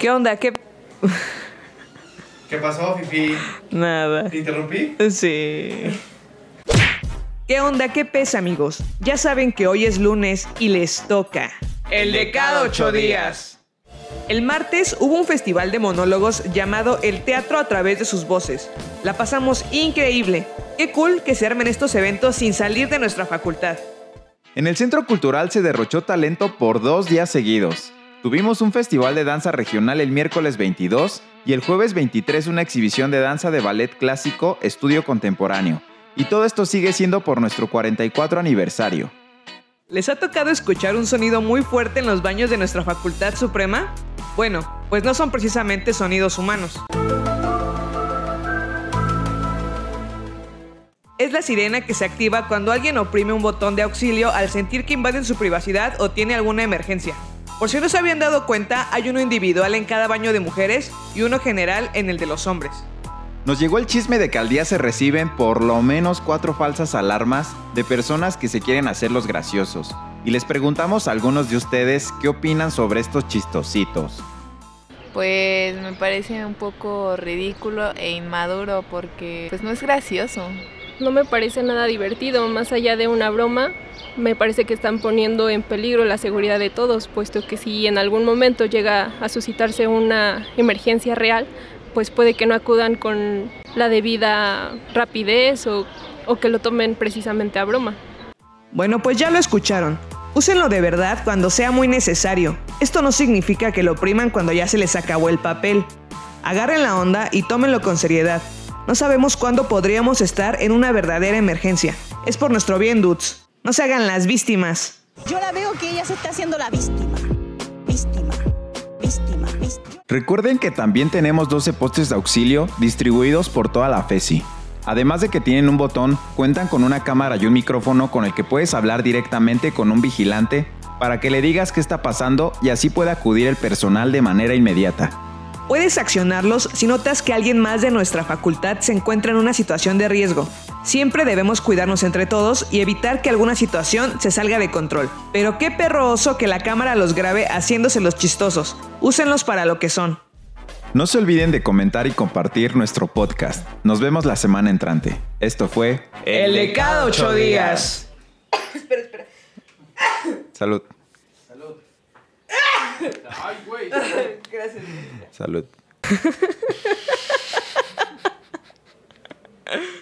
¿Qué onda? ¿Qué...? ¿Qué pasó, Fifi? Nada. ¿Te interrumpí? Sí. ¿Qué onda? ¿Qué pesa, amigos? Ya saben que hoy es lunes y les toca. El de cada ocho días. El martes hubo un festival de monólogos llamado El Teatro a través de sus voces. La pasamos increíble. Qué cool que se armen estos eventos sin salir de nuestra facultad. En el Centro Cultural se derrochó talento por dos días seguidos. Tuvimos un festival de danza regional el miércoles 22 y el jueves 23 una exhibición de danza de ballet clásico estudio contemporáneo. Y todo esto sigue siendo por nuestro 44 aniversario. ¿Les ha tocado escuchar un sonido muy fuerte en los baños de nuestra Facultad Suprema? Bueno, pues no son precisamente sonidos humanos. Es la sirena que se activa cuando alguien oprime un botón de auxilio al sentir que invaden su privacidad o tiene alguna emergencia. Por si no se habían dado cuenta, hay uno individual en cada baño de mujeres y uno general en el de los hombres. Nos llegó el chisme de que al día se reciben por lo menos cuatro falsas alarmas de personas que se quieren hacer los graciosos. Y les preguntamos a algunos de ustedes qué opinan sobre estos chistositos. Pues me parece un poco ridículo e inmaduro porque pues no es gracioso. No me parece nada divertido, más allá de una broma, me parece que están poniendo en peligro la seguridad de todos, puesto que si en algún momento llega a suscitarse una emergencia real, pues puede que no acudan con la debida rapidez o, que lo tomen precisamente a broma. Bueno, pues ya lo escucharon. Úsenlo de verdad cuando sea muy necesario. Esto no significa que lo opriman cuando ya se les acabó el papel. Agarren la onda y tómenlo con seriedad. No sabemos cuándo podríamos estar en una verdadera emergencia. Es por nuestro bien, dudes. No se hagan las víctimas. Yo la veo que ella se está haciendo la víctima. Víctima. Víctima. Víctima. Recuerden que también tenemos 12 postes de auxilio distribuidos por toda la FESI. Además de que tienen un botón, cuentan con una cámara y un micrófono con el que puedes hablar directamente con un vigilante para que le digas qué está pasando y así pueda acudir el personal de manera inmediata. Puedes accionarlos si notas que alguien más de nuestra facultad se encuentra en una situación de riesgo. Siempre debemos cuidarnos entre todos y evitar que alguna situación se salga de control. Pero qué perro oso que la cámara los grabe haciéndose los chistosos. Úsenlos para lo que son. No se olviden de comentar y compartir nuestro podcast. Nos vemos la semana entrante. Esto fue El de cada ocho días. espera, espera. Salud. Salud. Ay, güey. Gracias. Salud.